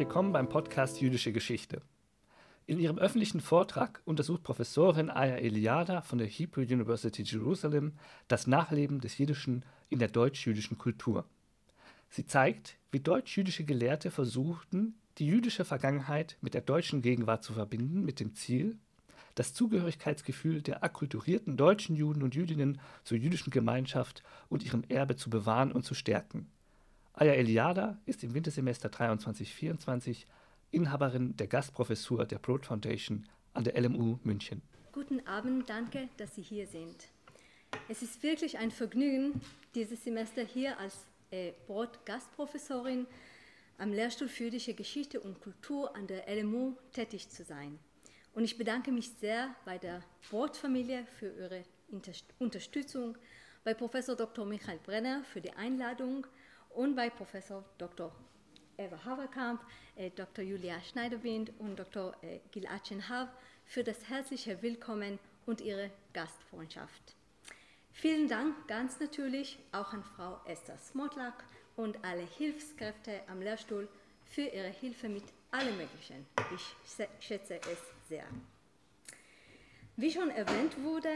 willkommen beim Podcast Jüdische Geschichte. In ihrem öffentlichen Vortrag untersucht Professorin Aya Eliada von der Hebrew University Jerusalem das Nachleben des Jiddischen in der deutsch-jüdischen Kultur. Sie zeigt, wie deutsch-jüdische Gelehrte versuchten, die jüdische Vergangenheit mit der deutschen Gegenwart zu verbinden, mit dem Ziel, das Zugehörigkeitsgefühl der akkulturierten deutschen Juden und Jüdinnen zur jüdischen Gemeinschaft und ihrem Erbe zu bewahren und zu stärken. Aya Eliada ist im Wintersemester 23-24 Inhaberin der Gastprofessur der Broad Foundation an der LMU München. Guten Abend, danke, dass Sie hier sind. Es ist wirklich ein Vergnügen, dieses Semester hier als äh, Broad Gastprofessorin am Lehrstuhl für jüdische Geschichte und Kultur an der LMU tätig zu sein. Und ich bedanke mich sehr bei der Brot-Familie für ihre Unterstützung, bei Professor Dr. Michael Brenner für die Einladung und bei Professor Dr. Eva Haverkamp, äh, Dr. Julia Schneiderwind und Dr. Äh, Gilad Schenhav für das herzliche Willkommen und ihre Gastfreundschaft. Vielen Dank ganz natürlich auch an Frau Esther Smotlak und alle Hilfskräfte am Lehrstuhl für ihre Hilfe mit allem Möglichen. Ich schätze es sehr. Wie schon erwähnt wurde,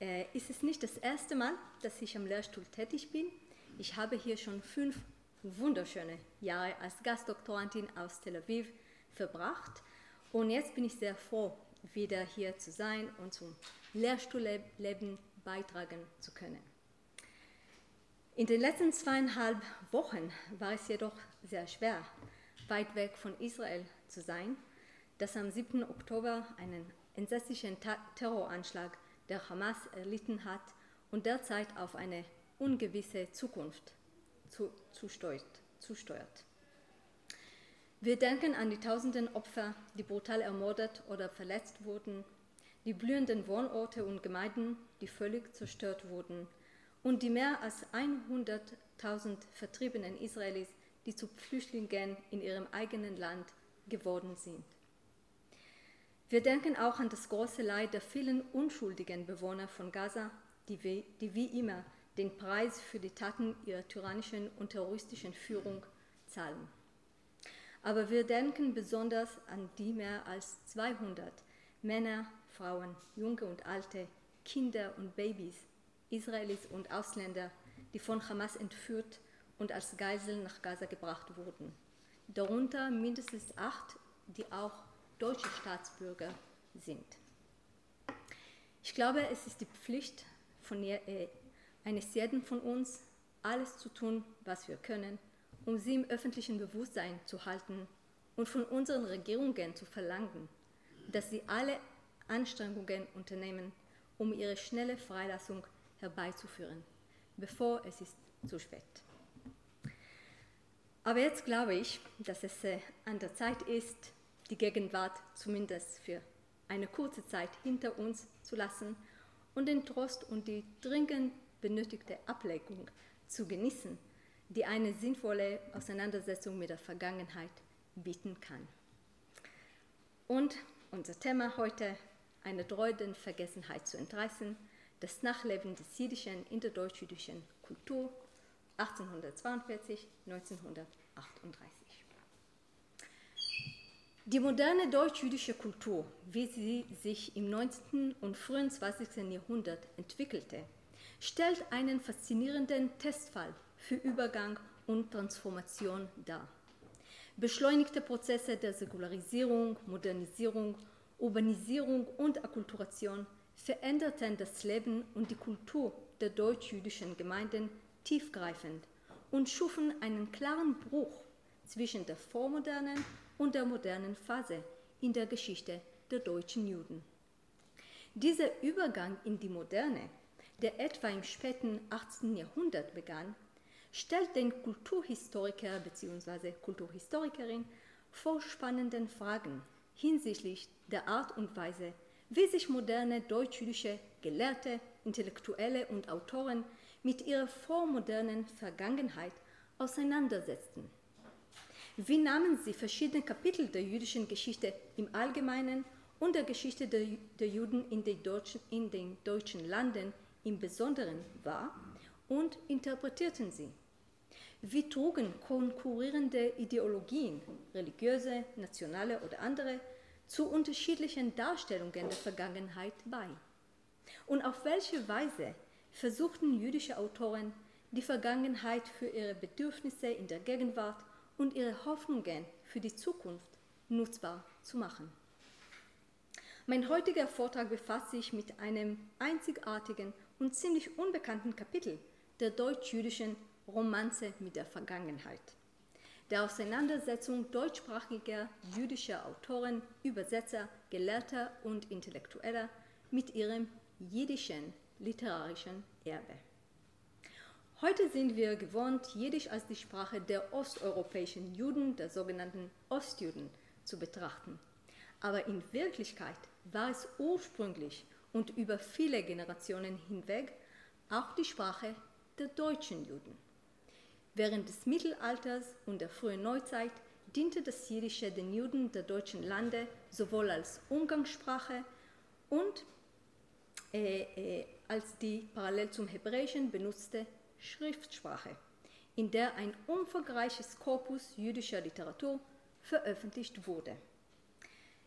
äh, ist es nicht das erste Mal, dass ich am Lehrstuhl tätig bin. Ich habe hier schon fünf wunderschöne Jahre als Gastdoktorandin aus Tel Aviv verbracht und jetzt bin ich sehr froh, wieder hier zu sein und zum Lehrstuhlleben beitragen zu können. In den letzten zweieinhalb Wochen war es jedoch sehr schwer, weit weg von Israel zu sein, das am 7. Oktober einen entsetzlichen Terroranschlag der Hamas erlitten hat und derzeit auf eine ungewisse Zukunft zu, zusteuert, zusteuert. Wir denken an die tausenden Opfer, die brutal ermordet oder verletzt wurden, die blühenden Wohnorte und Gemeinden, die völlig zerstört wurden, und die mehr als 100.000 vertriebenen Israelis, die zu Flüchtlingen in ihrem eigenen Land geworden sind. Wir denken auch an das große Leid der vielen unschuldigen Bewohner von Gaza, die wie, die wie immer den Preis für die Taten ihrer tyrannischen und terroristischen Führung zahlen. Aber wir denken besonders an die mehr als 200 Männer, Frauen, Junge und Alte, Kinder und Babys, Israelis und Ausländer, die von Hamas entführt und als Geiseln nach Gaza gebracht wurden. Darunter mindestens acht, die auch deutsche Staatsbürger sind. Ich glaube, es ist die Pflicht von äh, eines jeden von uns, alles zu tun, was wir können, um sie im öffentlichen Bewusstsein zu halten und von unseren Regierungen zu verlangen, dass sie alle Anstrengungen unternehmen, um ihre schnelle Freilassung herbeizuführen, bevor es ist zu spät. Aber jetzt glaube ich, dass es äh, an der Zeit ist, die Gegenwart zumindest für eine kurze Zeit hinter uns zu lassen und den Trost und die dringend benötigte Ablenkung zu genießen, die eine sinnvolle Auseinandersetzung mit der Vergangenheit bieten kann. Und unser Thema heute, eine drohenden Vergessenheit zu entreißen, das Nachleben des Jiddischen in der deutsch-jüdischen Kultur 1842-1938. Die moderne deutsch-jüdische Kultur, wie sie sich im 19. und frühen 20. Jahrhundert entwickelte, stellt einen faszinierenden Testfall für Übergang und Transformation dar. Beschleunigte Prozesse der Säkularisierung, Modernisierung, Urbanisierung und Akkulturation veränderten das Leben und die Kultur der deutsch-jüdischen Gemeinden tiefgreifend und schufen einen klaren Bruch zwischen der vormodernen und der modernen Phase in der Geschichte der deutschen Juden. Dieser Übergang in die Moderne, der etwa im späten 18. Jahrhundert begann, stellt den Kulturhistoriker bzw. Kulturhistorikerin vor spannenden Fragen hinsichtlich der Art und Weise, wie sich moderne deutsch-jüdische Gelehrte, Intellektuelle und Autoren mit ihrer vormodernen Vergangenheit auseinandersetzten. Wie nahmen sie verschiedene Kapitel der jüdischen Geschichte im Allgemeinen und der Geschichte der, Juden in den deutschen Landen im Besonderen wahr und interpretierten sie? wie trugen konkurrierende Ideologien, religiöse, nationale oder andere, zu unterschiedlichen Darstellungen der Vergangenheit bei? Und auf welche Weise versuchten jüdische Autoren, die Vergangenheit für ihre Bedürfnisse in der Gegenwart und ihre Hoffnungen für die Zukunft nutzbar zu machen? Mein heutiger Vortrag befasst sich mit einem einzigartigen und ziemlich unbekannten Kapitel der deutsch-jüdischen Romanze mit der Vergangenheit. Der Auseinandersetzung deutschsprachiger jüdischer Autoren, Übersetzer, Gelehrter und Intellektueller mit ihrem jiddischen literarischen Erbe. Heute sind wir gewohnt, Jiddisch als die Sprache der osteuropäischen Juden, der sogenannten Ostjuden, zu betrachten. Aber in Wirklichkeit war es ursprünglich und über viele Generationen hinweg auch die Sprache der deutschen Juden. Während des Mittelalters und der frühen Neuzeit diente das Jiddische den Juden der deutschen Lande sowohl als Umgangssprache und äh, äh, als die parallel zum Hebräischen benutzte Schriftsprache, in der ein umfangreiches Korpus jüdischer Literatur veröffentlicht wurde.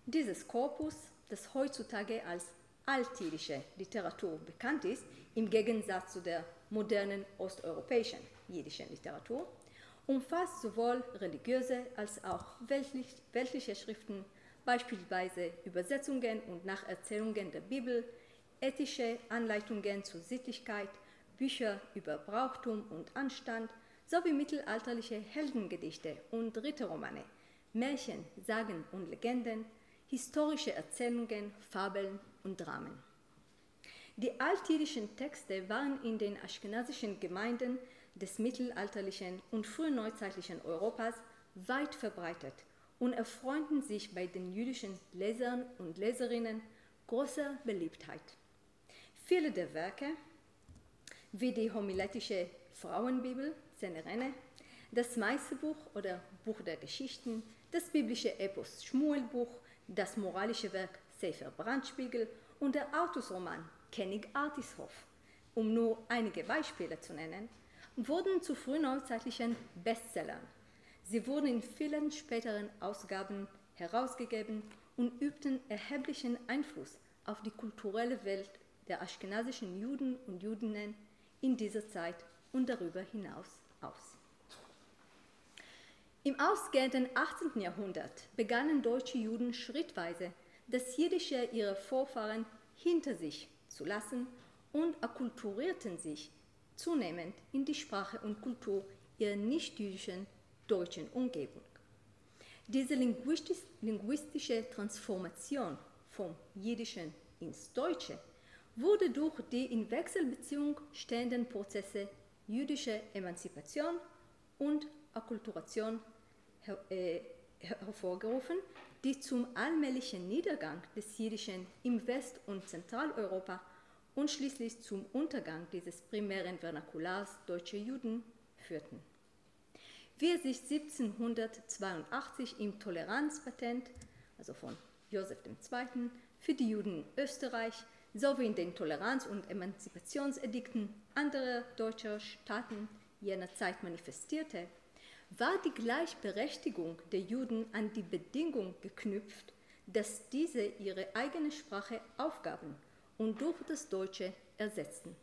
Dieses Korpus, das heutzutage als altjüdische Literatur bekannt ist, im Gegensatz zu der modernen osteuropäischen jiddischen Literatur, umfasst sowohl religiöse als auch weltlich, weltliche Schriften, beispielsweise Übersetzungen und Nacherzählungen der Bibel, ethische Anleitungen zur Sittlichkeit, Bücher über Brauchtum und Anstand sowie mittelalterliche Heldengedichte und Ritterromane, Märchen, Sagen und Legenden, historische Erzählungen, Fabeln und Dramen. Die altjüdischen Texte waren in den aschkenasischen Gemeinden des mittelalterlichen und frühneuzeitlichen Europas weit verbreitet und erfreuten sich bei den jüdischen Lesern und Leserinnen großer Beliebtheit. Viele der Werke, wie die homiletische Frauenbibel, Zenerene, das Meisterbuch oder Buch der Geschichten, das biblische Epos Schmuelbuch, das moralische Werk Sefer Brandspiegel und der Artusroman König Artishof, um nur einige Beispiele zu nennen, wurden zu frühneuzeitlichen Bestsellern. Sie wurden in vielen späteren Ausgaben herausgegeben und übten erheblichen Einfluss auf die kulturelle Welt der aschkenasischen Juden und Judinnen in dieser Zeit und darüber hinaus aus. Im ausgehenden 18. Jahrhundert begannen deutsche Juden schrittweise, das Jiddische ihrer Vorfahren hinter sich zu lassen und akkulturierten sich zunehmend in die Sprache und Kultur ihrer nichtjüdischen deutschen Umgebung. Diese linguistische Transformation vom Jiddischen ins Deutsche wurde durch die in Wechselbeziehung stehenden Prozesse jüdischer Emanzipation und Akkulturation her äh, hervorgerufen, die zum allmählichen Niedergang des Jiddischen im West- und Zentraleuropa und schließlich zum Untergang dieses primären Vernakulars deutscher Juden führten. Wie er sich 1782 im Toleranzpatent, also von Joseph II., für die Juden in Österreich sowie in den Toleranz- und Emanzipationsedikten anderer deutscher Staaten jener Zeit manifestierte, war die Gleichberechtigung der Juden an die Bedingung geknüpft, dass diese ihre eigene Sprache aufgaben und durch das Deutsche ersetzten.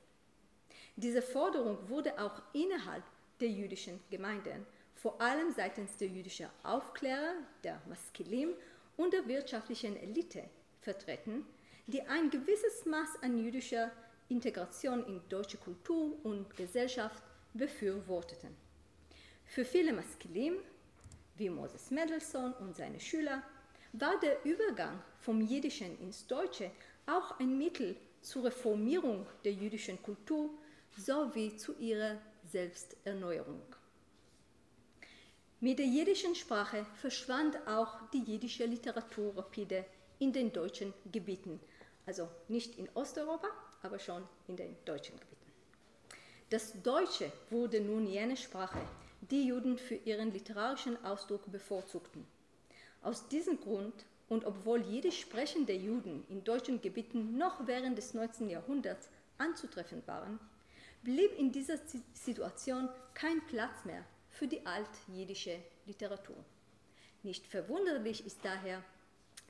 Diese Forderung wurde auch innerhalb der jüdischen Gemeinden, vor allem seitens der jüdischen Aufklärer, der Maskilim und der wirtschaftlichen Elite vertreten, die ein gewisses Maß an jüdischer Integration in deutsche Kultur und Gesellschaft befürworteten. Für viele Maskilim, wie Moses Mendelssohn und seine Schüler, war der Übergang vom Jiddischen ins Deutsche auch ein Mittel zur Reformierung der jüdischen Kultur sowie zu ihrer Selbsterneuerung. Mit der jiddischen Sprache verschwand auch die jiddische Literatur rapide in den deutschen Gebieten, also nicht in Osteuropa, aber schon in den deutschen Gebieten. Das Deutsche wurde nun jene Sprache, die Juden für ihren literarischen Ausdruck bevorzugten. Aus diesem Grund und obwohl jede sprechende Juden in deutschen Gebieten noch während des 19. Jahrhunderts anzutreffen waren, blieb in dieser Situation kein Platz mehr für die altjiddische Literatur. Nicht verwunderlich ist daher,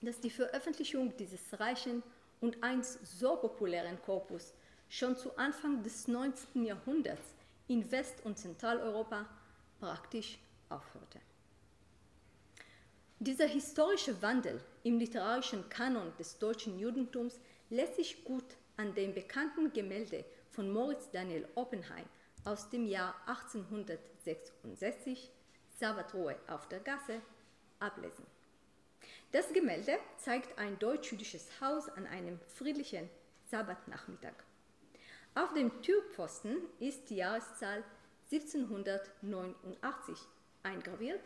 dass die Veröffentlichung dieses reichen und einst so populären Korpus schon zu Anfang des 19. Jahrhunderts in West- und Zentraleuropa praktisch aufhörte. Dieser historische Wandel im literarischen Kanon des deutschen Judentums lässt sich gut an dem bekannten Gemälde von Moritz Daniel Oppenheim aus dem Jahr 1866, Sabbatruhe auf der Gasse, ablesen. Das Gemälde zeigt ein deutsch-jüdisches Haus an einem friedlichen Sabbatnachmittag. Auf dem Türpfosten ist die Jahreszahl 1789 eingraviert.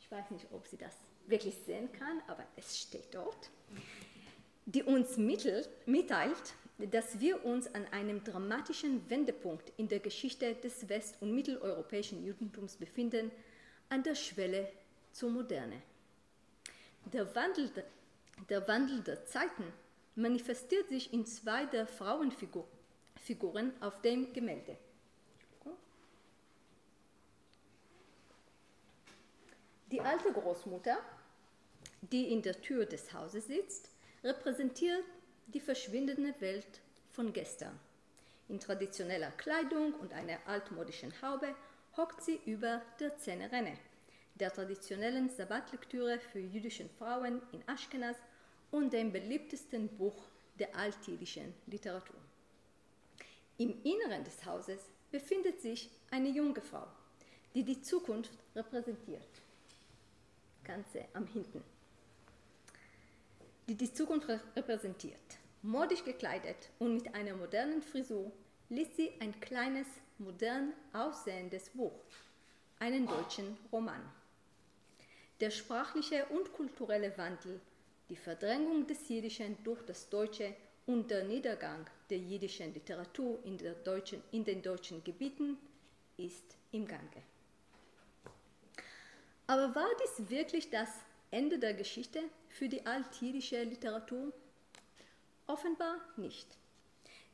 Ich weiß nicht, ob sie das wirklich sehen kann, aber es steht dort. Die uns mitteilt, dass wir uns an einem dramatischen Wendepunkt in der Geschichte des west- und mitteleuropäischen Judentums befinden, an der Schwelle zur Moderne. Der Wandel, der Wandel der Zeiten manifestiert sich in zwei der Frauenfiguren auf dem Gemälde. Alte Großmutter, die in der Tür des Hauses sitzt, repräsentiert die verschwindende Welt von gestern. In traditioneller Kleidung und einer altmodischen Haube hockt sie über der Zähnerenne, der traditionellen Sabbatlektüre für jüdische Frauen in Aschkenaz und dem beliebtesten Buch der altjüdischen Literatur. Im Inneren des Hauses befindet sich eine junge Frau, die die Zukunft repräsentiert. Ganze am Hinten die die Zukunft repräsentiert. Modisch gekleidet und mit einer modernen Frisur liest sie ein kleines, modern aussehendes Buch, einen deutschen Roman. Der sprachliche und kulturelle Wandel, die Verdrängung des Jiddischen durch das Deutsche und der Niedergang der jiddischen Literatur in, deutschen, in den deutschen Gebieten ist im Gange. Aber war dies wirklich das Ende der Geschichte für die altjüdische Literatur? Offenbar nicht.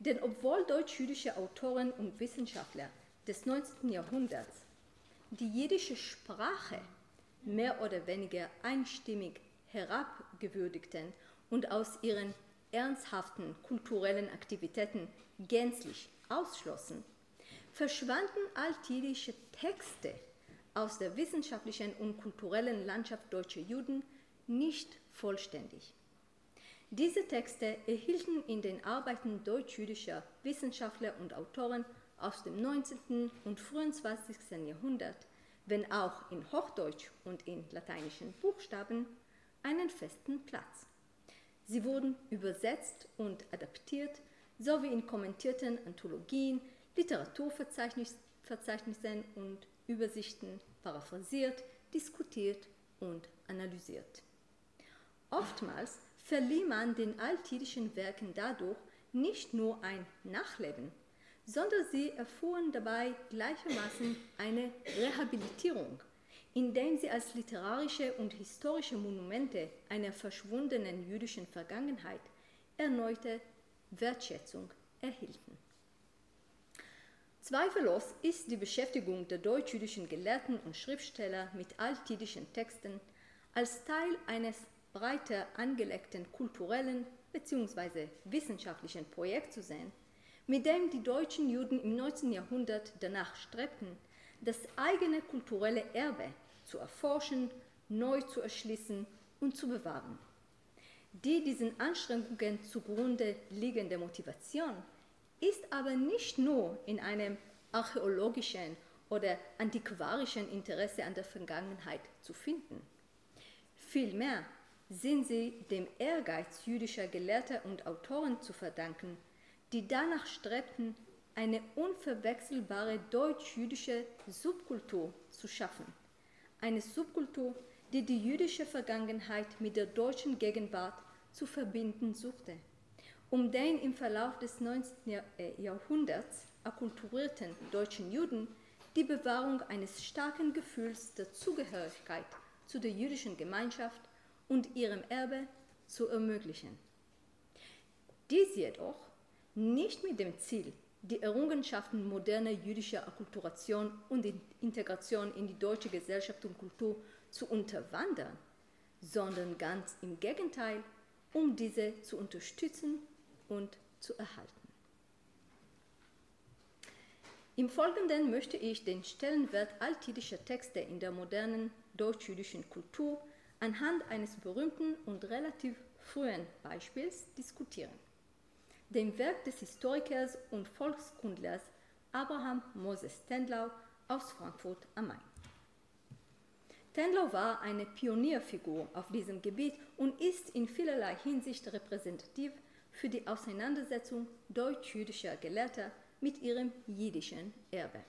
Denn obwohl deutsch-jüdische Autoren und Wissenschaftler des 19. Jahrhunderts die jiddische Sprache mehr oder weniger einstimmig herabgewürdigten und aus ihren ernsthaften kulturellen Aktivitäten gänzlich ausschlossen, verschwanden altjüdische Texte aus der wissenschaftlichen und kulturellen Landschaft deutscher Juden nicht vollständig. Diese Texte erhielten in den Arbeiten deutsch-jüdischer Wissenschaftler und Autoren aus dem 19. und frühen 20. Jahrhundert, wenn auch in Hochdeutsch und in lateinischen Buchstaben, einen festen Platz. Sie wurden übersetzt und adaptiert, sowie in kommentierten Anthologien, Literaturverzeichnissen und Übersichten paraphrasiert, diskutiert und analysiert. Oftmals verlieh man den altjüdischen Werken dadurch nicht nur ein Nachleben, sondern sie erfuhren dabei gleichermaßen eine Rehabilitierung, indem sie als literarische und historische Monumente einer verschwundenen jüdischen Vergangenheit erneute Wertschätzung erhielten. Zweifellos ist die Beschäftigung der deutsch-jüdischen Gelehrten und Schriftsteller mit altjüdischen Texten als Teil eines breiter angelegten kulturellen bzw. wissenschaftlichen Projekts zu sehen, mit dem die deutschen Juden im 19. Jahrhundert danach strebten, das eigene kulturelle Erbe zu erforschen, neu zu erschließen und zu bewahren. Die diesen Anstrengungen zugrunde liegende Motivation ist aber nicht nur in einem archäologischen oder antiquarischen Interesse an der Vergangenheit zu finden. Vielmehr sind sie dem Ehrgeiz jüdischer Gelehrter und Autoren zu verdanken, die danach strebten, eine unverwechselbare deutsch-jüdische Subkultur zu schaffen. Eine Subkultur, die die jüdische Vergangenheit mit der deutschen Gegenwart zu verbinden suchte, um den im Verlauf des 19. Äh, Jahrhunderts akkulturierten deutschen Juden die Bewahrung eines starken Gefühls der Zugehörigkeit zu der jüdischen Gemeinschaft und ihrem Erbe zu ermöglichen. Dies jedoch nicht mit dem Ziel, die Errungenschaften moderner jüdischer Akkulturation und Integration in die deutsche Gesellschaft und Kultur zu unterwandern, sondern ganz im Gegenteil, um diese zu unterstützen und zu erhalten. Im Folgenden möchte ich den Stellenwert altjüdischer Texte in der modernen deutsch-jüdischen Kultur anhand eines berühmten und relativ frühen Beispiels diskutieren dem Werk des Historikers und Volkskundlers Abraham Moses Tendlau aus Frankfurt am Main. Tendlau war eine Pionierfigur auf diesem Gebiet und ist in vielerlei Hinsicht repräsentativ für die Auseinandersetzung deutsch-jüdischer Gelehrter mit ihrem jüdischen Erbe.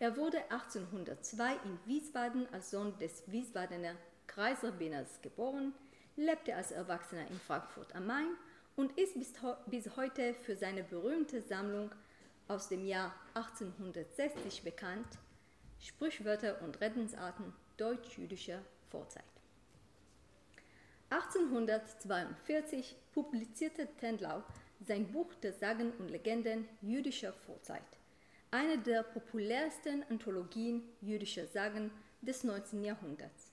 Er wurde 1802 in Wiesbaden als Sohn des Wiesbadener Kreisrabbiners geboren, lebte als Erwachsener in Frankfurt am Main und ist bis, bis heute für seine berühmte Sammlung aus dem Jahr 1860 bekannt, Sprichwörter und Redensarten deutsch-jüdischer Vorzeit. 1842 publizierte Tendlau sein Buch der Sagen und Legenden jüdischer Vorzeit, eine der populärsten Anthologien jüdischer Sagen des 19. Jahrhunderts.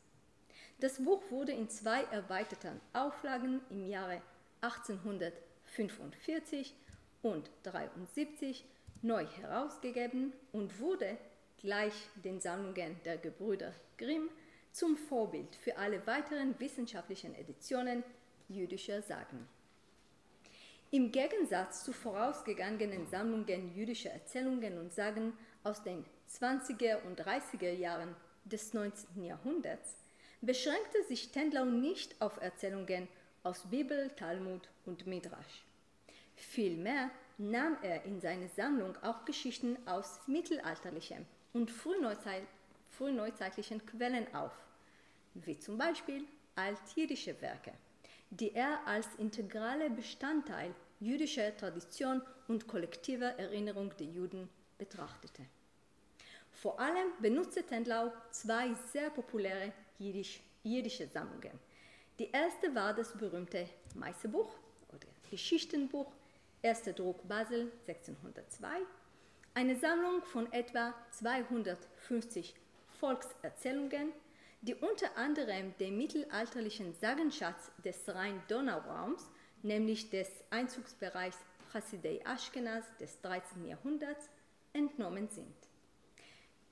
Das Buch wurde in zwei erweiterten Auflagen im Jahre 1845 und 73 neu herausgegeben und wurde gleich den Sammlungen der Gebrüder Grimm zum Vorbild für alle weiteren wissenschaftlichen Editionen jüdischer Sagen. Im Gegensatz zu vorausgegangenen Sammlungen jüdischer Erzählungen und Sagen aus den 20er und 30er Jahren des 19. Jahrhunderts beschränkte sich Tendlau nicht auf Erzählungen aus Bibel, Talmud und Midrash. Vielmehr nahm er in seine Sammlung auch Geschichten aus mittelalterlichen und frühneuzeit frühneuzeitlichen Quellen auf, wie zum Beispiel altjüdische Werke, die er als integraler Bestandteil jüdischer Tradition und kollektiver Erinnerung der Juden betrachtete. Vor allem benutzte Tendlau zwei sehr populäre jüdisch, jüdische Sammlungen, die erste war das berühmte Meisterbuch oder Geschichtenbuch, erster Druck Basel 1602, eine Sammlung von etwa 250 Volkserzählungen, die unter anderem den mittelalterlichen Sagenschatz des Rhein-Donau-Raums, nämlich des Einzugsbereichs Chassidei Ashkenaz des 13. Jahrhunderts, entnommen sind.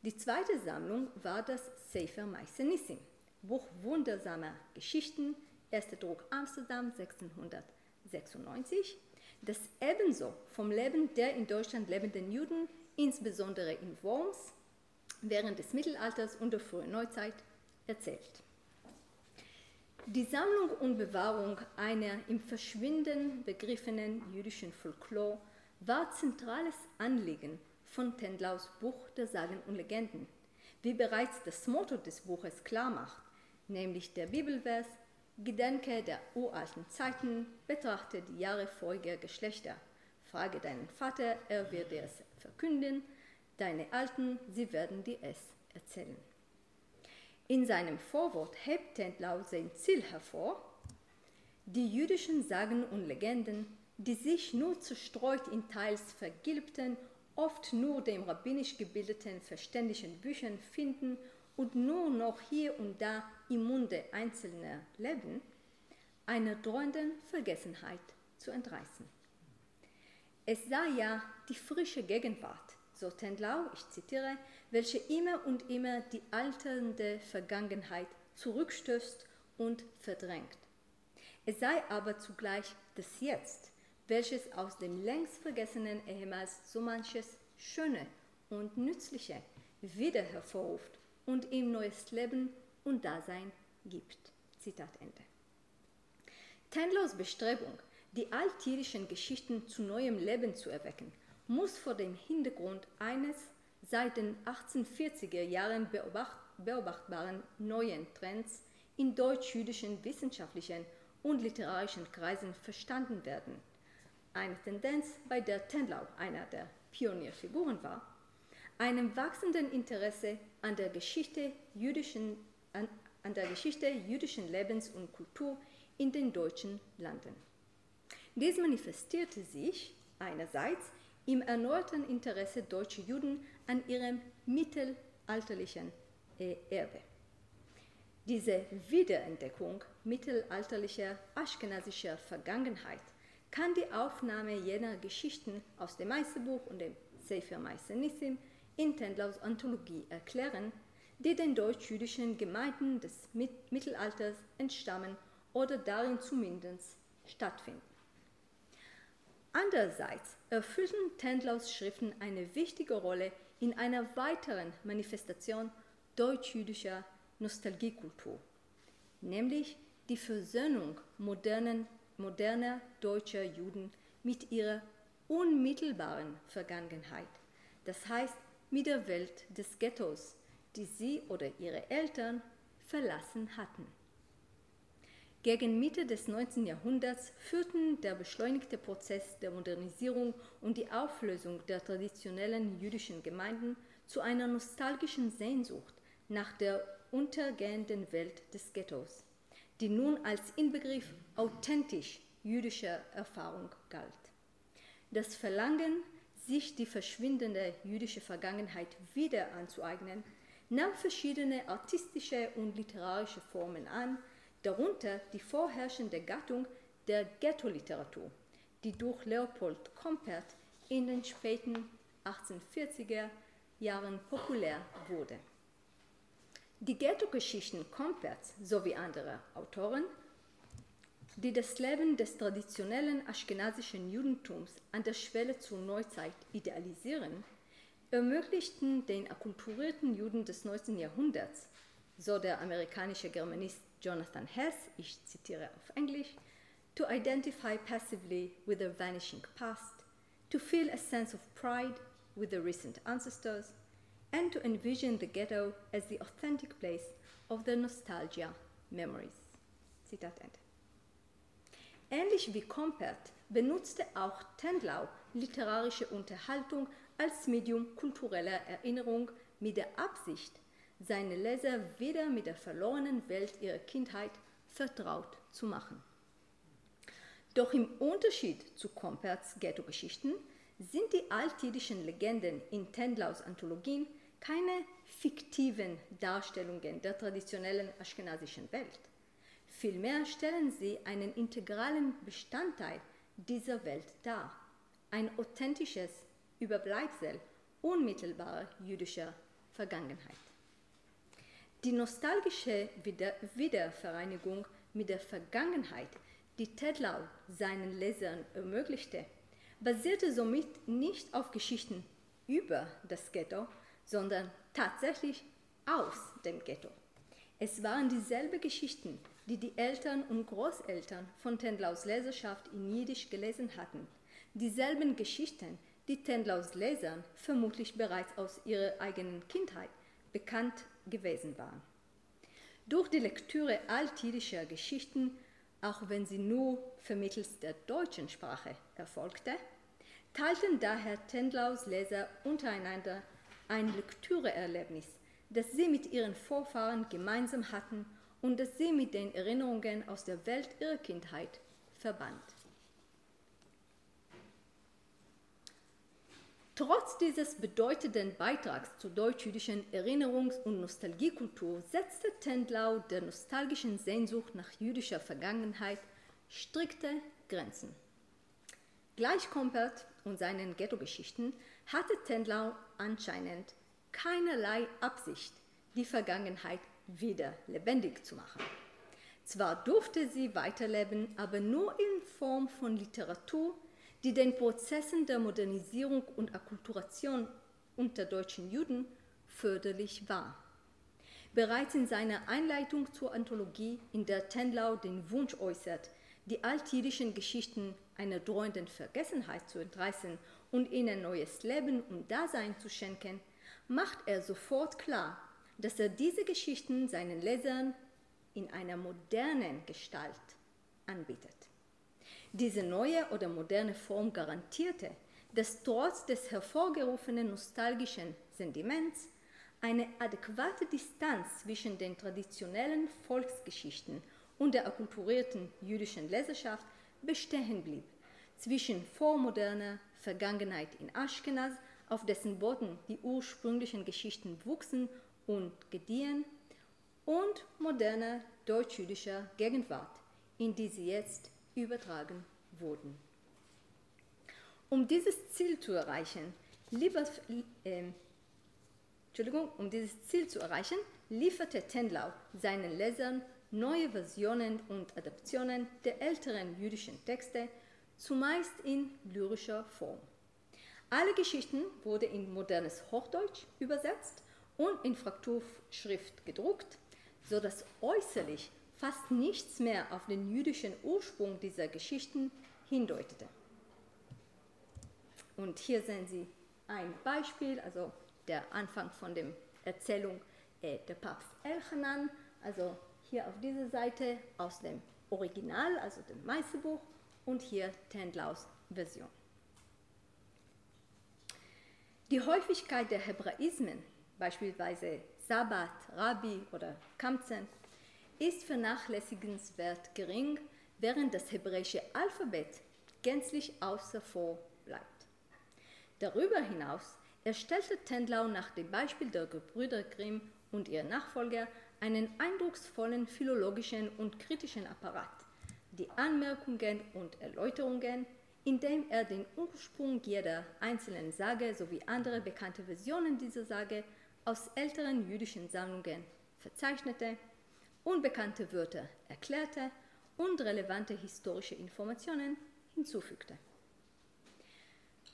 Die zweite Sammlung war das Sefer Meisenissim, Buch Wundersamer Geschichten, erster Druck Amsterdam 1696, das ebenso vom Leben der in Deutschland lebenden Juden, insbesondere in Worms, während des Mittelalters und der frühen Neuzeit erzählt. Die Sammlung und Bewahrung einer im Verschwinden begriffenen jüdischen Folklore war zentrales Anliegen von Tendlaus Buch der Sagen und Legenden, wie bereits das Motto des Buches klar macht nämlich der Bibelvers, Gedenke der uralten Zeiten, betrachte die Jahre voriger Geschlechter, frage deinen Vater, er wird dir es verkünden, deine Alten, sie werden dir es erzählen. In seinem Vorwort hebt Tentlau sein Ziel hervor, die jüdischen Sagen und Legenden, die sich nur zerstreut in teils vergilbten, oft nur dem rabbinisch gebildeten verständlichen Büchern finden und nur noch hier und da im Munde einzelner leben, einer drohenden Vergessenheit zu entreißen. Es sei ja die frische Gegenwart, so Tendlau, ich zitiere, welche immer und immer die alternde Vergangenheit zurückstößt und verdrängt. Es sei aber zugleich das Jetzt, welches aus dem längst vergessenen ehemals so manches Schöne und Nützliche wieder hervorruft und ihm neues Leben und Dasein gibt. Zitat Ende. Tendlaus Bestrebung, die altjüdischen Geschichten zu neuem Leben zu erwecken, muss vor dem Hintergrund eines seit den 1840er Jahren beobachtbaren neuen Trends in deutsch-jüdischen wissenschaftlichen und literarischen Kreisen verstanden werden. Eine Tendenz, bei der Tendlau einer der Pionierfiguren war, einem wachsenden Interesse an der Geschichte jüdischen, an, an der Geschichte jüdischen Lebens und Kultur in den deutschen Landen. Dies manifestierte sich einerseits im erneuten Interesse deutscher Juden an ihrem mittelalterlichen äh, Erbe. Diese Wiederentdeckung mittelalterlicher aschkenasischer Vergangenheit kann die Aufnahme jener Geschichten aus dem Meisterbuch und dem Sefer Meister Nissim in Tendlaus Anthologie erklären, die den deutsch-jüdischen Gemeinden des Mittelalters entstammen oder darin zumindest stattfinden. Andererseits erfüllen Tendlaus Schriften eine wichtige Rolle in einer weiteren Manifestation deutsch-jüdischer Nostalgiekultur, nämlich die Versöhnung modernen, moderner deutscher Juden mit ihrer unmittelbaren Vergangenheit, das heißt mit der Welt des Ghettos, die sie oder ihre Eltern verlassen hatten. Gegen Mitte des 19. Jahrhunderts führten der beschleunigte Prozess der Modernisierung und die Auflösung der traditionellen jüdischen Gemeinden zu einer nostalgischen Sehnsucht nach der untergehenden Welt des Ghettos, die nun als Inbegriff authentisch jüdischer Erfahrung galt. Das Verlangen, sich die verschwindende jüdische Vergangenheit wieder anzueignen, nahm verschiedene artistische und literarische Formen an, darunter die vorherrschende Gattung der Ghetto-Literatur, die durch Leopold Kompert in den späten 1840er Jahren populär wurde. Die Ghetto-Geschichten Komperts sowie anderer Autoren, die das Leben des traditionellen aschkenasischen Judentums an der Schwelle zur Neuzeit idealisieren, ermöglichten den akkulturierten Juden des 19. Jahrhunderts, so der amerikanische Germanist Jonathan Hess, ich zitiere auf Englisch, to identify passively with the vanishing past, to feel a sense of pride with the recent ancestors, and to envision the ghetto as the authentic place of the nostalgia memories. Zitat Ende. Ähnlich wie Kompert benutzte auch Tendlau literarische Unterhaltung als Medium kultureller Erinnerung mit der Absicht, seine Leser wieder mit der verlorenen Welt ihrer Kindheit vertraut zu machen. Doch im Unterschied zu Komperts Ghetto-Geschichten sind die altjüdischen Legenden in Tendlaus Anthologien keine fiktiven Darstellungen der traditionellen aschkenasischen Welt. Vielmehr stellen sie einen integralen Bestandteil dieser Welt dar, ein authentisches Überbleibsel unmittelbarer jüdischer Vergangenheit. Die nostalgische Wieder Wiedervereinigung mit der Vergangenheit, die Tedlau seinen Lesern ermöglichte, basierte somit nicht auf Geschichten über das Ghetto, sondern tatsächlich aus dem Ghetto. Es waren dieselben Geschichten, die die Eltern und Großeltern von Tendlaus Leserschaft in Jiddisch gelesen hatten, dieselben Geschichten, die Tendlaus Lesern vermutlich bereits aus ihrer eigenen Kindheit bekannt gewesen waren. Durch die Lektüre altjüdischer Geschichten, auch wenn sie nur vermittels der deutschen Sprache erfolgte, teilten daher Tendlaus Leser untereinander ein Lektüreerlebnis, das sie mit ihren Vorfahren gemeinsam hatten und das sie mit den Erinnerungen aus der Welt ihrer Kindheit verband. Trotz dieses bedeutenden Beitrags zur deutsch-jüdischen Erinnerungs- und Nostalgiekultur setzte Tendlau der nostalgischen Sehnsucht nach jüdischer Vergangenheit strikte Grenzen. Gleich Kompert und seinen Ghetto-Geschichten hatte Tendlau anscheinend keinerlei Absicht, die Vergangenheit wieder lebendig zu machen. Zwar durfte sie weiterleben, aber nur in Form von Literatur, die den Prozessen der Modernisierung und Akkulturation unter deutschen Juden förderlich war. Bereits in seiner Einleitung zur Anthologie, in der Tenlau den Wunsch äußert, die altjüdischen Geschichten einer drohenden Vergessenheit zu entreißen und ihnen neues Leben und Dasein zu schenken, macht er sofort klar, dass er diese Geschichten seinen Lesern in einer modernen Gestalt anbietet. Diese neue oder moderne Form garantierte, dass trotz des hervorgerufenen nostalgischen Sentiments eine adäquate Distanz zwischen den traditionellen Volksgeschichten und der akkulturierten jüdischen Leserschaft bestehen blieb, zwischen vormoderner Vergangenheit in Aschkenaz, auf dessen Boden die ursprünglichen Geschichten wuchsen und gediehen, und moderner deutsch-jüdischer Gegenwart, in die sie jetzt übertragen wurden. Um dieses Ziel zu erreichen, liefert, äh, Entschuldigung, um dieses Ziel zu erreichen, lieferte Tendlau seinen Lesern neue Versionen und Adaptionen der älteren jüdischen Texte, zumeist in lyrischer Form. Alle Geschichten wurden in modernes Hochdeutsch übersetzt und in Frakturschrift gedruckt, sodass äußerlich fast nichts mehr auf den jüdischen Ursprung dieser Geschichten hindeutete. Und hier sehen Sie ein Beispiel, also der Anfang von der Erzählung äh, der Papst Elchanan, also hier auf dieser Seite aus dem Original, also dem Meisterbuch, und hier Tendlaus Version. Die Häufigkeit der Hebraismen, beispielsweise Sabbat, Rabbi oder Kamzen, ist vernachlässigenswert gering, während das hebräische Alphabet gänzlich außer vor bleibt. Darüber hinaus erstellte Tendlau nach dem Beispiel der Gebrüder Grimm und ihr Nachfolger einen eindrucksvollen philologischen und kritischen Apparat, die Anmerkungen und Erläuterungen, indem er den Ursprung jeder einzelnen Sage sowie andere bekannte Versionen dieser Sage aus älteren jüdischen Sammlungen verzeichnete, unbekannte Wörter erklärte und relevante historische Informationen hinzufügte.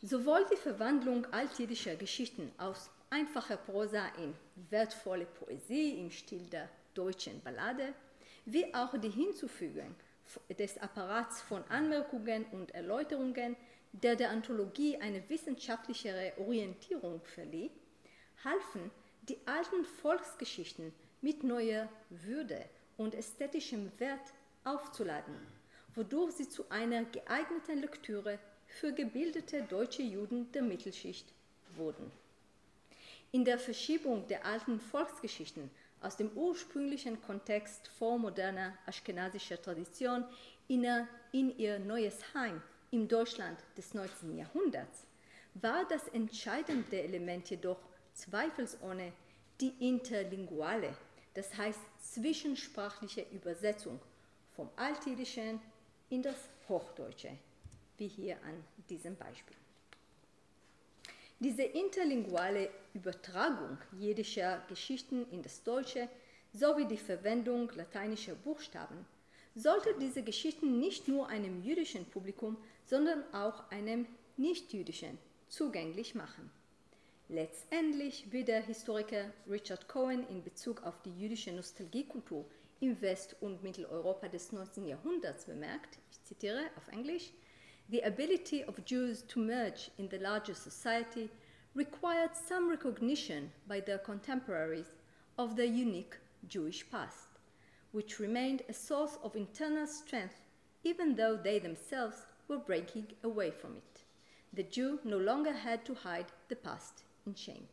Sowohl die Verwandlung altjüdischer Geschichten aus einfacher Prosa in wertvolle Poesie im Stil der deutschen Ballade, wie auch die Hinzufügung des Apparats von Anmerkungen und Erläuterungen, der der Anthologie eine wissenschaftlichere Orientierung verlieh, halfen die alten Volksgeschichten mit neuer Würde und ästhetischem Wert aufzuladen, wodurch sie zu einer geeigneten Lektüre für gebildete deutsche Juden der Mittelschicht wurden. In der Verschiebung der alten Volksgeschichten aus dem ursprünglichen Kontext vormoderner aschkenasischer Tradition in, in ihr neues Heim im Deutschland des 19. Jahrhunderts war das entscheidende Element jedoch zweifelsohne die interlinguale, das heißt zwischensprachliche Übersetzung vom Altjüdischen in das Hochdeutsche wie hier an diesem Beispiel. Diese interlinguale Übertragung jiddischer Geschichten in das Deutsche sowie die Verwendung lateinischer Buchstaben sollte diese Geschichten nicht nur einem jüdischen Publikum, sondern auch einem nichtjüdischen zugänglich machen. Letztendlich, wie der Historiker Richard Cohen in Bezug auf die jüdische Nostalgiekultur im West- und Mitteleuropa des 19. Jahrhunderts bemerkt, ich zitiere auf Englisch, the ability of Jews to merge in the larger society required some recognition by their contemporaries of their unique Jewish past, which remained a source of internal strength even though they themselves were breaking away from it. The Jew no longer had to hide the past in shame.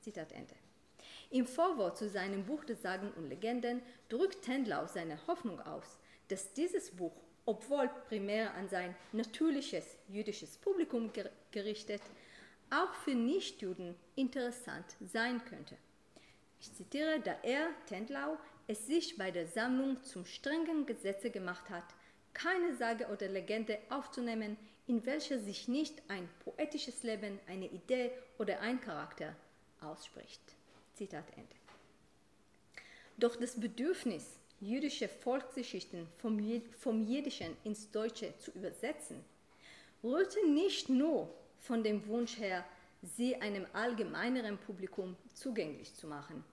Zitat Ende. Im Vorwort zu seinem Buch des Sagen und Legenden drückt Tendlau seine Hoffnung aus, dass dieses Buch obwohl primär an sein natürliches jüdisches Publikum gerichtet, auch für Nichtjuden interessant sein könnte. Ich zitiere, da er, Tendlau, es sich bei der Sammlung zum strengen Gesetze gemacht hat, keine Sage oder Legende aufzunehmen, in welcher sich nicht ein poetisches Leben, eine Idee oder ein Charakter ausspricht. Zitat Ende. Doch das Bedürfnis jüdische Volksgeschichten vom, vom Jiddischen ins Deutsche zu übersetzen, rührte nicht nur von dem Wunsch her, sie einem allgemeineren Publikum zugänglich zu machen,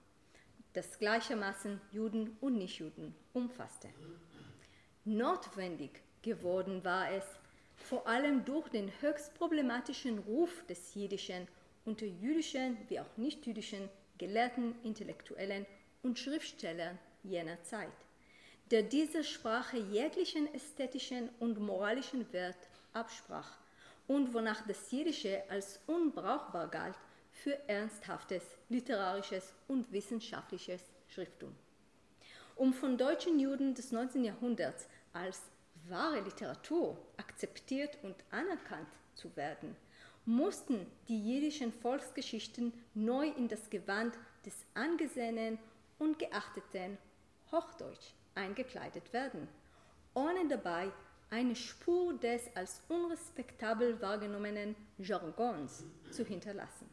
das gleichermaßen Juden und Nichtjuden umfasste. Notwendig geworden war es, vor allem durch den höchst problematischen Ruf des Jiddischen unter jüdischen wie auch nichtjüdischen Gelehrten, Intellektuellen und Schriftstellern jener Zeit, der dieser Sprache jeglichen ästhetischen und moralischen Wert absprach und wonach das Jiddische als unbrauchbar galt für ernsthaftes literarisches und wissenschaftliches Schrifttum. Um von deutschen Juden des 19. Jahrhunderts als wahre Literatur akzeptiert und anerkannt zu werden, mussten die jiddischen Volksgeschichten neu in das Gewand des angesehenen und geachteten Hochdeutsch eingekleidet werden, ohne dabei eine Spur des als unrespektabel wahrgenommenen Jargons zu hinterlassen.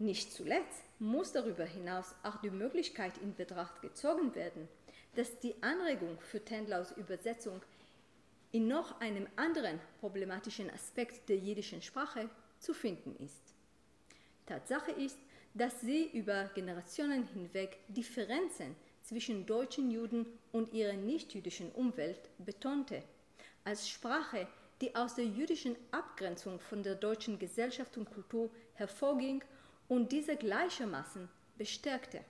Nicht zuletzt muss darüber hinaus auch die Möglichkeit in Betracht gezogen werden, dass die Anregung für Tendlaus Übersetzung in noch einem anderen problematischen Aspekt der jiddischen Sprache zu finden ist. Tatsache ist, dass sie über Generationen hinweg Differenzen zwischen deutschen Juden und ihrer nichtjüdischen Umwelt betonte, als Sprache, die aus der jüdischen Abgrenzung von der deutschen Gesellschaft und Kultur hervorging und diese gleichermaßen bestärkte.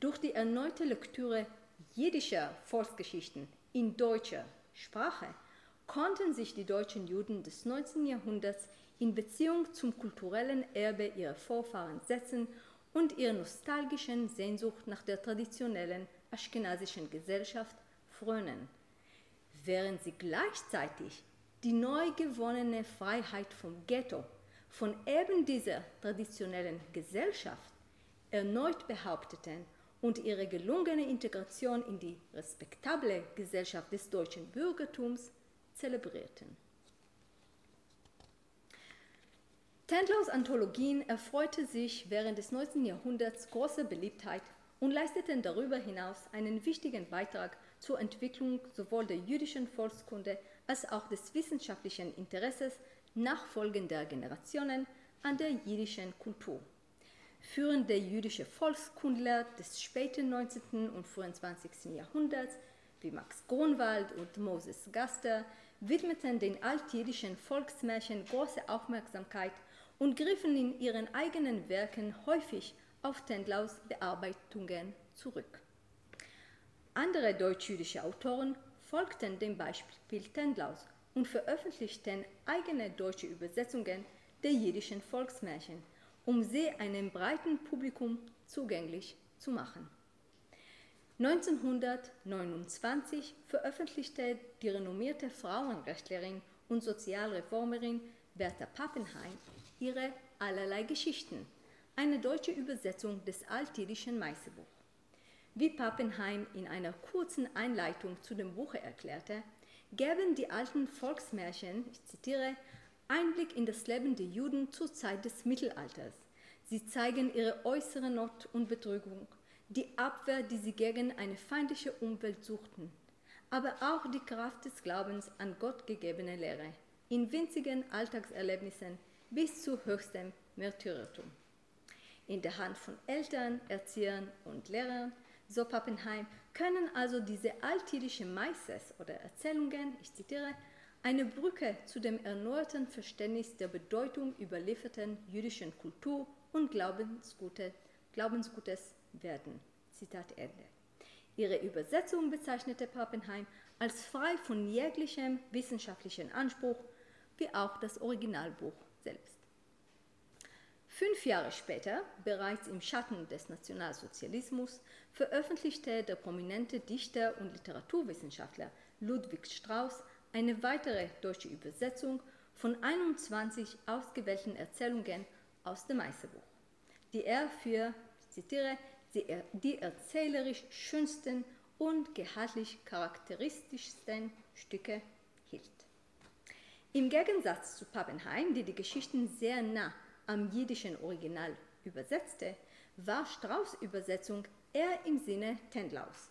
Durch die erneute Lektüre jiddischer Volksgeschichten in deutscher Sprache konnten sich die deutschen Juden des 19. Jahrhunderts in Beziehung zum kulturellen Erbe ihrer Vorfahren setzen und ihrer nostalgischen Sehnsucht nach der traditionellen aschkenasischen Gesellschaft frönen, während sie gleichzeitig die neu gewonnene Freiheit vom Ghetto, von eben dieser traditionellen Gesellschaft erneut behaupteten und ihre gelungene Integration in die respektable Gesellschaft des deutschen Bürgertums zelebrierten. Tendlaus Anthologien erfreute sich während des 19. Jahrhunderts großer Beliebtheit und leisteten darüber hinaus einen wichtigen Beitrag zur Entwicklung sowohl der jüdischen Volkskunde als auch des wissenschaftlichen Interesses nachfolgender Generationen an der jüdischen Kultur. Führende jüdische Volkskundler des späten 19. und frühen 20. Jahrhunderts, wie Max Grunwald und Moses Gaster, widmeten den altjüdischen Volksmärchen große Aufmerksamkeit und griffen in ihren eigenen Werken häufig auf Tendlaus Bearbeitungen zurück. Andere deutsch-jüdische Autoren folgten dem Beispiel Tendlaus und veröffentlichten eigene deutsche Übersetzungen der jiddischen Volksmärchen, um sie einem breiten Publikum zugänglich zu machen. 1929 veröffentlichte die renommierte Frauenrechtlerin und Sozialreformerin Bertha Pappenheim ihre Allerlei Geschichten, eine deutsche Übersetzung des altjüdischen Meisterbuchs. Wie Pappenheim in einer kurzen Einleitung zu dem Buche erklärte, geben die alten Volksmärchen, ich zitiere, Einblick in das Leben der Juden zur Zeit des Mittelalters. Sie zeigen ihre äußere Not und Betrügung, die Abwehr, die sie gegen eine feindliche Umwelt suchten, aber auch die Kraft des Glaubens an Gott gegebene Lehre in winzigen Alltagserlebnissen bis zu höchstem Märtyrertum. In der Hand von Eltern, Erziehern und Lehrern, so Pappenheim, können also diese altjüdischen Meisters oder Erzählungen, ich zitiere, eine Brücke zu dem erneuten Verständnis der Bedeutung überlieferten jüdischen Kultur und Glaubensgute, Glaubensgutes werden. Zitat Ende. Ihre Übersetzung bezeichnete Pappenheim als frei von jeglichem wissenschaftlichen Anspruch, wie auch das Originalbuch selbst. Fünf Jahre später, bereits im Schatten des Nationalsozialismus, veröffentlichte der prominente Dichter und Literaturwissenschaftler Ludwig Strauss eine weitere deutsche Übersetzung von 21 ausgewählten Erzählungen aus dem Meisterbuch, die er für, ich zitiere, die erzählerisch schönsten und gehaltlich charakteristischsten Stücke hielt. Im Gegensatz zu Pappenheim, die die Geschichten sehr nah am jiddischen Original übersetzte, war Strauß Übersetzung eher im Sinne Tendlaus.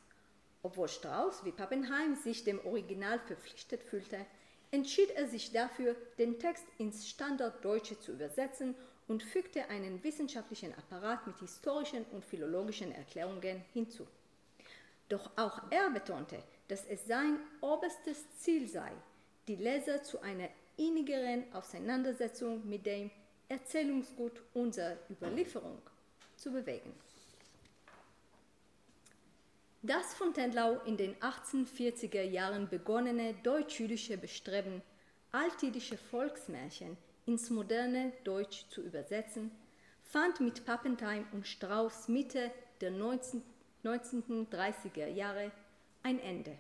Obwohl Strauß wie Pappenheim sich dem Original verpflichtet fühlte, entschied er sich dafür, den Text ins Standarddeutsche zu übersetzen und fügte einen wissenschaftlichen Apparat mit historischen und philologischen Erklärungen hinzu. Doch auch er betonte, dass es sein oberstes Ziel sei, die Leser zu einer innigeren Auseinandersetzung mit dem Erzählungsgut unserer Überlieferung zu bewegen. Das von Tendlau in den 1840er Jahren begonnene deutsch-jüdische Bestreben, altjüdische Volksmärchen ins moderne Deutsch zu übersetzen, fand mit Pappenheim und Strauß Mitte der 19, 1930er Jahre ein Ende.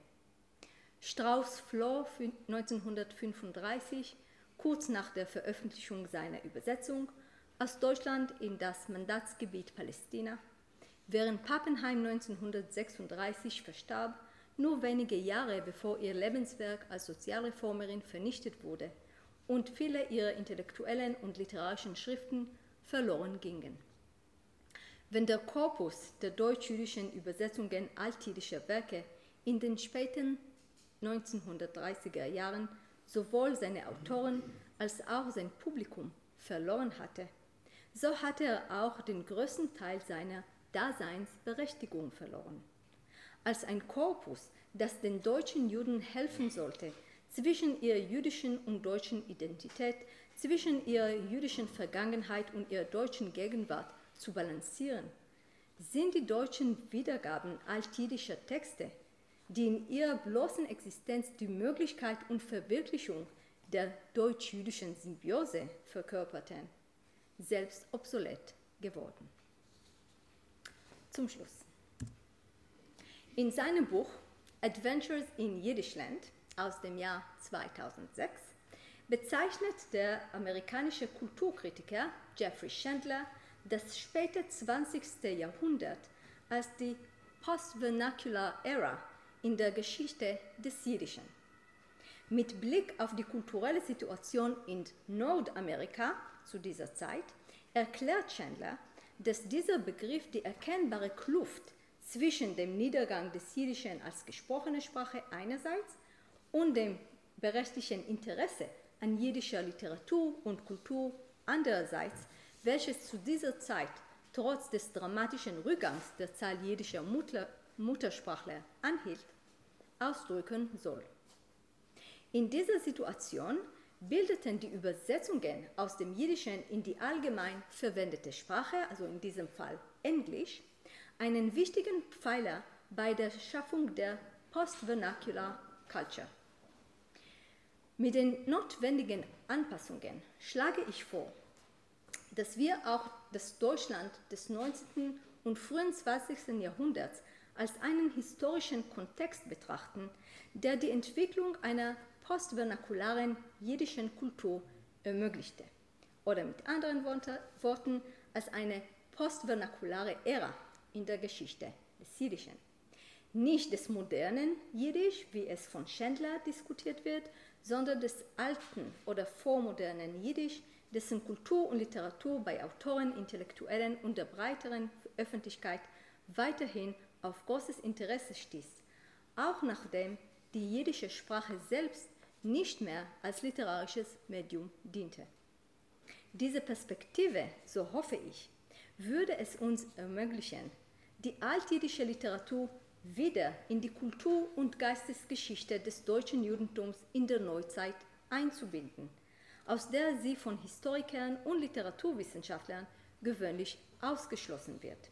Strauss floh 1935, kurz nach der Veröffentlichung seiner Übersetzung, aus Deutschland in das Mandatsgebiet Palästina, während Pappenheim 1936 verstarb, nur wenige Jahre bevor ihr Lebenswerk als Sozialreformerin vernichtet wurde und viele ihrer intellektuellen und literarischen Schriften verloren gingen. Wenn der Korpus der deutsch-jüdischen Übersetzungen altjüdischer Werke in den späten 1930er Jahren sowohl seine Autoren als auch sein Publikum verloren hatte, so hatte er auch den größten Teil seiner Daseinsberechtigung verloren. Als ein Korpus, das den deutschen Juden helfen sollte, zwischen ihrer jüdischen und deutschen Identität, zwischen ihrer jüdischen Vergangenheit und ihrer deutschen Gegenwart zu balancieren, sind die deutschen Wiedergaben altjüdischer Texte, die in ihrer bloßen Existenz die Möglichkeit und Verwirklichung der deutsch-jüdischen Symbiose verkörperten, selbst obsolet geworden. Zum Schluss. In seinem Buch Adventures in Jiddischland aus dem Jahr 2006 bezeichnet der amerikanische Kulturkritiker Jeffrey Chandler das späte 20. Jahrhundert als die Postvernacular Era in der Geschichte des Jiddischen. Mit Blick auf die kulturelle Situation in Nordamerika zu dieser Zeit erklärt Chandler, dass dieser Begriff die erkennbare Kluft zwischen dem Niedergang des Jiddischen als gesprochene Sprache einerseits und dem berechtigten Interesse an jiddischer Literatur und Kultur andererseits welches zu dieser Zeit trotz des dramatischen Rückgangs der Zahl jiddischer Mutter, Muttersprachler anhielt, ausdrücken soll. In dieser Situation bildeten die Übersetzungen aus dem Jiddischen in die allgemein verwendete Sprache, also in diesem Fall Englisch, einen wichtigen Pfeiler bei der Schaffung der Postvernacular Culture. Mit den notwendigen Anpassungen schlage ich vor, dass wir auch das Deutschland des 19. und frühen 20. Jahrhunderts als einen historischen Kontext betrachten, der die Entwicklung einer postvernakularen jiddischen Kultur ermöglichte. Oder mit anderen Worten als eine postvernakulare Ära in der Geschichte des Jiddischen. Nicht des modernen Jiddisch, wie es von Schindler diskutiert wird, sondern des alten oder vormodernen Jiddisch, dessen Kultur und Literatur bei Autoren, Intellektuellen und der breiteren Öffentlichkeit weiterhin auf großes Interesse stieß, auch nachdem die jiddische Sprache selbst nicht mehr als literarisches Medium diente. Diese Perspektive, so hoffe ich, würde es uns ermöglichen, die altjiddische Literatur wieder in die Kultur- und Geistesgeschichte des deutschen Judentums in der Neuzeit einzubinden – aus der sie von Historikern und Literaturwissenschaftlern gewöhnlich ausgeschlossen wird.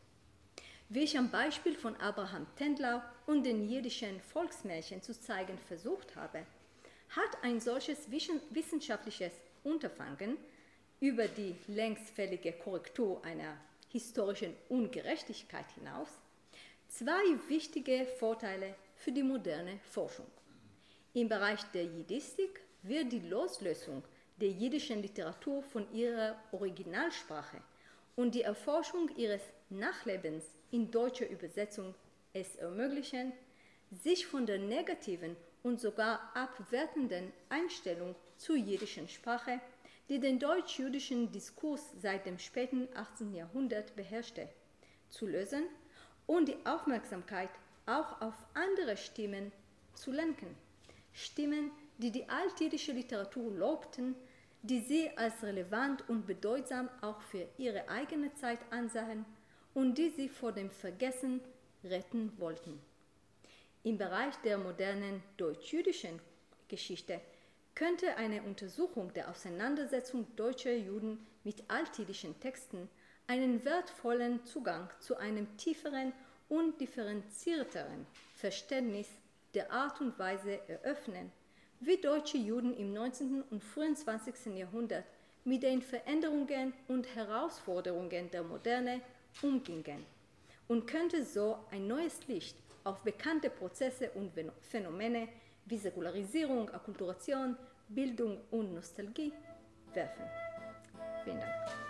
Wie ich am Beispiel von Abraham Tendlau und den jiddischen Volksmärchen zu zeigen versucht habe, hat ein solches wissenschaftliches Unterfangen über die längstfällige Korrektur einer historischen Ungerechtigkeit hinaus zwei wichtige Vorteile für die moderne Forschung. Im Bereich der Jiddistik wird die Loslösung der jiddischen Literatur von ihrer Originalsprache und die Erforschung ihres Nachlebens in deutscher Übersetzung es ermöglichen, sich von der negativen und sogar abwertenden Einstellung zur jiddischen Sprache, die den deutsch-jüdischen Diskurs seit dem späten 18. Jahrhundert beherrschte, zu lösen und die Aufmerksamkeit auch auf andere Stimmen zu lenken. Stimmen, die die altjüdische Literatur lobten, die sie als relevant und bedeutsam auch für ihre eigene Zeit ansahen und die sie vor dem Vergessen retten wollten. Im Bereich der modernen deutsch-jüdischen Geschichte könnte eine Untersuchung der Auseinandersetzung deutscher Juden mit altjüdischen Texten einen wertvollen Zugang zu einem tieferen und differenzierteren Verständnis der Art und Weise eröffnen, wie deutsche Juden im 19. und frühen 20. Jahrhundert mit den Veränderungen und Herausforderungen der Moderne umgingen und könnte so ein neues Licht auf bekannte Prozesse und Phänomene wie Säkularisierung, Akkulturation, Bildung und Nostalgie werfen. Vielen Dank.